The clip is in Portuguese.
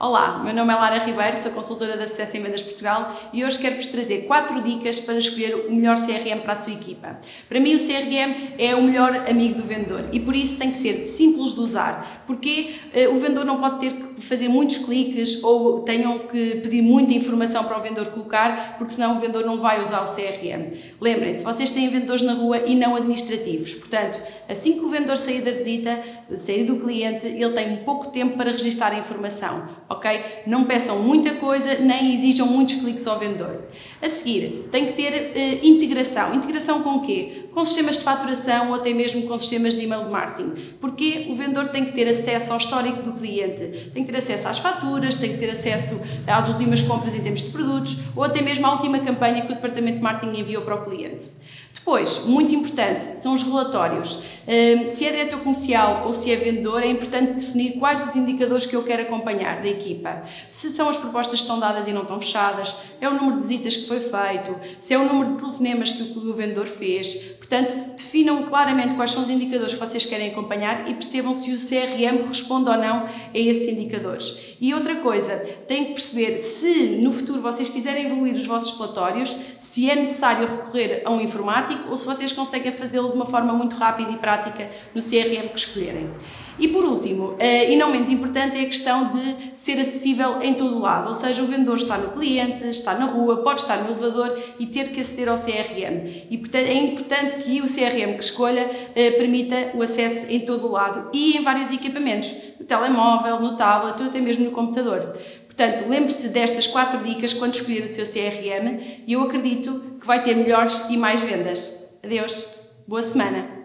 Olá, meu nome é Lara Ribeiro, sou consultora da Sucesso em Vendas Portugal e hoje quero-vos trazer quatro dicas para escolher o melhor CRM para a sua equipa. Para mim, o CRM é o melhor amigo do vendedor e por isso tem que ser simples de usar, porque uh, o vendedor não pode ter que fazer muitos cliques ou tenham que pedir muita informação para o vendedor colocar, porque senão o vendedor não vai usar o CRM. Lembrem-se, vocês têm vendedores na rua e não administrativos, portanto, assim que o vendedor sair da visita, sair do cliente, ele tem pouco tempo para registrar a informação ok? Não peçam muita coisa, nem exijam muitos cliques ao vendedor. A seguir, tem que ter uh, integração. Integração com o quê? Com sistemas de faturação ou até mesmo com sistemas de email marketing. Porque o vendedor tem que ter acesso ao histórico do cliente, tem que ter acesso às faturas, tem que ter acesso às últimas compras em termos de produtos ou até mesmo à última campanha que o departamento de marketing enviou para o cliente. Depois, muito importante, são os relatórios. Hum, se é diretor comercial ou se é vendedor, é importante definir quais os indicadores que eu quero acompanhar equipa. Se são as propostas que estão dadas e não estão fechadas, é o número de visitas que foi feito, se é o número de telefonemas que o vendedor fez. Portanto, definam claramente quais são os indicadores que vocês querem acompanhar e percebam se o CRM responde ou não a esses indicadores. E outra coisa, têm que perceber se no futuro vocês quiserem evoluir os vossos relatórios, se é necessário recorrer a um informático ou se vocês conseguem fazê-lo de uma forma muito rápida e prática no CRM que escolherem. E por último, eh, e não menos importante, é a questão de ser acessível em todo o lado, ou seja, o vendedor está no cliente, está na rua, pode estar no elevador e ter que aceder ao CRM. E portanto é importante que o CRM que escolha eh, permita o acesso em todo o lado e em vários equipamentos, no telemóvel, no tablet ou até mesmo no computador. Portanto, lembre-se destas quatro dicas quando escolher o seu CRM e eu acredito que vai ter melhores e mais vendas. Adeus, boa semana!